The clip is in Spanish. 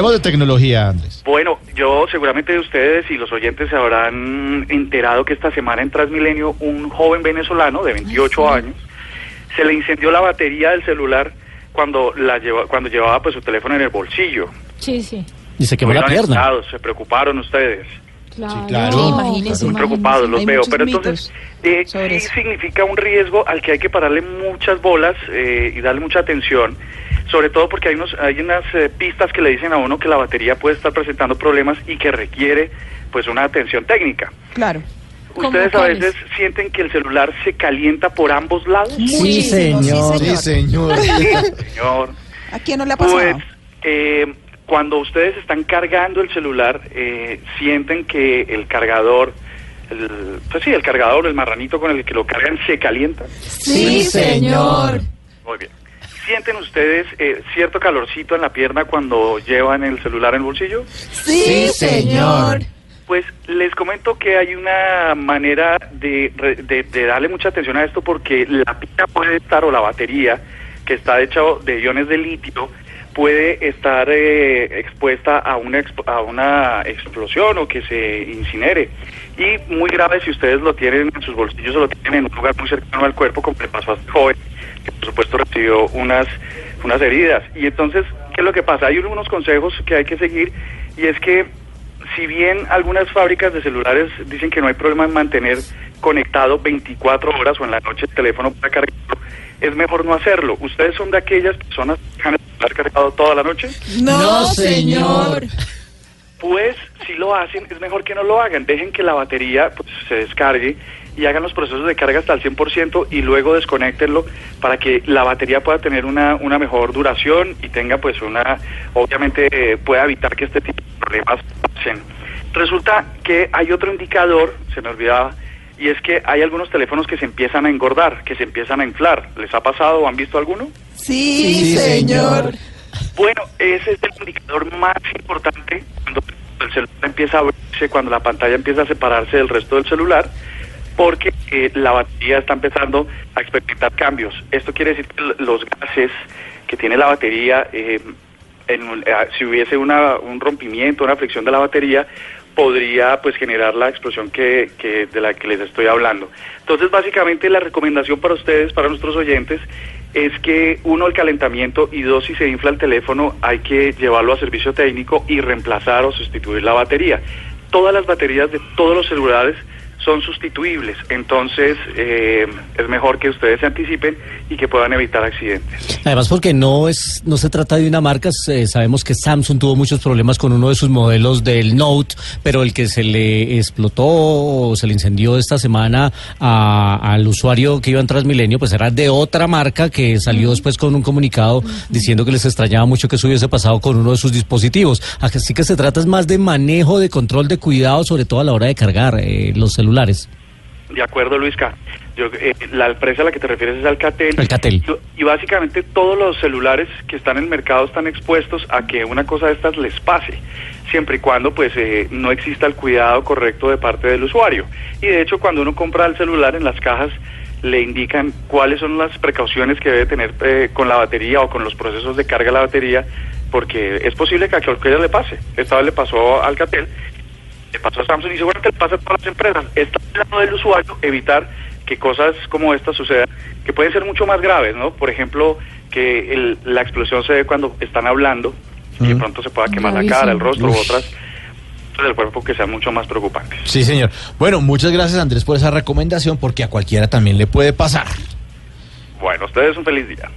Hablemos de tecnología, Andrés. Bueno, yo seguramente ustedes y los oyentes se habrán enterado que esta semana en Transmilenio un joven venezolano de 28 años se le incendió la batería del celular cuando la lleva, cuando llevaba pues su teléfono en el bolsillo. Sí, sí. Y se quemó la pierna. asustados, se preocuparon ustedes. Claro. claro. Sí, imagínese, Muy preocupados los veo, pero entonces eh, sobre sí eso. significa un riesgo al que hay que pararle muchas bolas eh, y darle mucha atención, sobre todo porque hay unos hay unas eh, pistas que le dicen a uno que la batería puede estar presentando problemas y que requiere pues una atención técnica. Claro. ¿Cómo Ustedes a veces sienten que el celular se calienta por ambos lados, Sí, señor. Sí, señor. señor. ¿A quién no le ha pasado? Pues eh, cuando ustedes están cargando el celular, eh, sienten que el cargador, el, pues sí, el cargador, el marranito con el que lo cargan se calienta. Sí, señor. Muy bien. ¿Sienten ustedes eh, cierto calorcito en la pierna cuando llevan el celular en el bolsillo? Sí, señor. Pues les comento que hay una manera de, de- de darle mucha atención a esto porque la pila puede estar o la batería que está hecha de iones de litio puede estar eh, expuesta a una, a una explosión o que se incinere. Y muy grave si ustedes lo tienen en sus bolsillos o lo tienen en un lugar muy cercano al cuerpo, como le pasó a este joven, que por supuesto recibió unas, unas heridas. Y entonces, ¿qué es lo que pasa? Hay unos consejos que hay que seguir y es que si bien algunas fábricas de celulares dicen que no hay problema en mantener conectado 24 horas o en la noche el teléfono para cargarlo, es mejor no hacerlo. ¿Ustedes son de aquellas personas que dejan el celular cargado toda la noche? No, señor. Pues si lo hacen, es mejor que no lo hagan. Dejen que la batería pues, se descargue y hagan los procesos de carga hasta el 100% y luego desconectenlo para que la batería pueda tener una, una mejor duración y tenga pues una, obviamente eh, pueda evitar que este tipo de problemas pasen. Resulta que hay otro indicador, se me olvidaba, y es que hay algunos teléfonos que se empiezan a engordar, que se empiezan a inflar. ¿Les ha pasado o han visto alguno? Sí, Sí, señor. Bueno, ese es el indicador más importante cuando el celular empieza a abrirse, cuando la pantalla empieza a separarse del resto del celular, porque eh, la batería está empezando a experimentar cambios. Esto quiere decir que los gases que tiene la batería, eh, en eh, si hubiese una, un rompimiento, una fricción de la batería, podría pues generar la explosión que de la que les estoy hablando. Entonces, básicamente la recomendación para ustedes, para nuestros oyentes, es que uno el calentamiento y dos si se infla el teléfono hay que llevarlo a servicio técnico y reemplazar o sustituir la batería. Todas las baterías de todos los celulares son sustituibles, entonces eh, es mejor que ustedes se anticipen y que puedan evitar accidentes. Además porque no es no se trata de una marca, eh, sabemos que Samsung tuvo muchos problemas con uno de sus modelos del Note, pero el que se le explotó o se le incendió esta semana a- al usuario que iba en Transmilenio, pues era de otra marca que salió después con un comunicado diciendo que les extrañaba mucho que eso hubiese pasado con uno de sus dispositivos. Así que se trata es más de manejo, de control, de cuidado, sobre todo a la hora de cargar eh, los celulares. De acuerdo, Luisca. Yo, eh, la empresa a la que te refieres es Alcatel. Alcatel. Y, y básicamente todos los celulares que están en el mercado están expuestos a que una cosa de estas les pase, siempre y cuando pues eh, no exista el cuidado correcto de parte del usuario. Y de hecho, cuando uno compra el celular en las cajas le indican cuáles son las precauciones que debe tener eh, con la batería o con los procesos de carga de la batería, porque es posible que a cualquiera le pase. Esta vez le pasó a Alcatel le pasó a Samsung y seguramente le pasa a todas las empresas. Está al lado del usuario evitar que cosas como estas sucedan, que pueden ser mucho más graves, ¿no? Por ejemplo, que el- la explosión se ve cuando están hablando y de pronto se pueda quemar la cara, el rostro u otras partes del cuerpo que sean mucho más preocupantes. Sí, señor. Bueno, muchas gracias, Andrés, por esa recomendación, porque a cualquiera también le puede pasar. Bueno, ustedes un feliz día.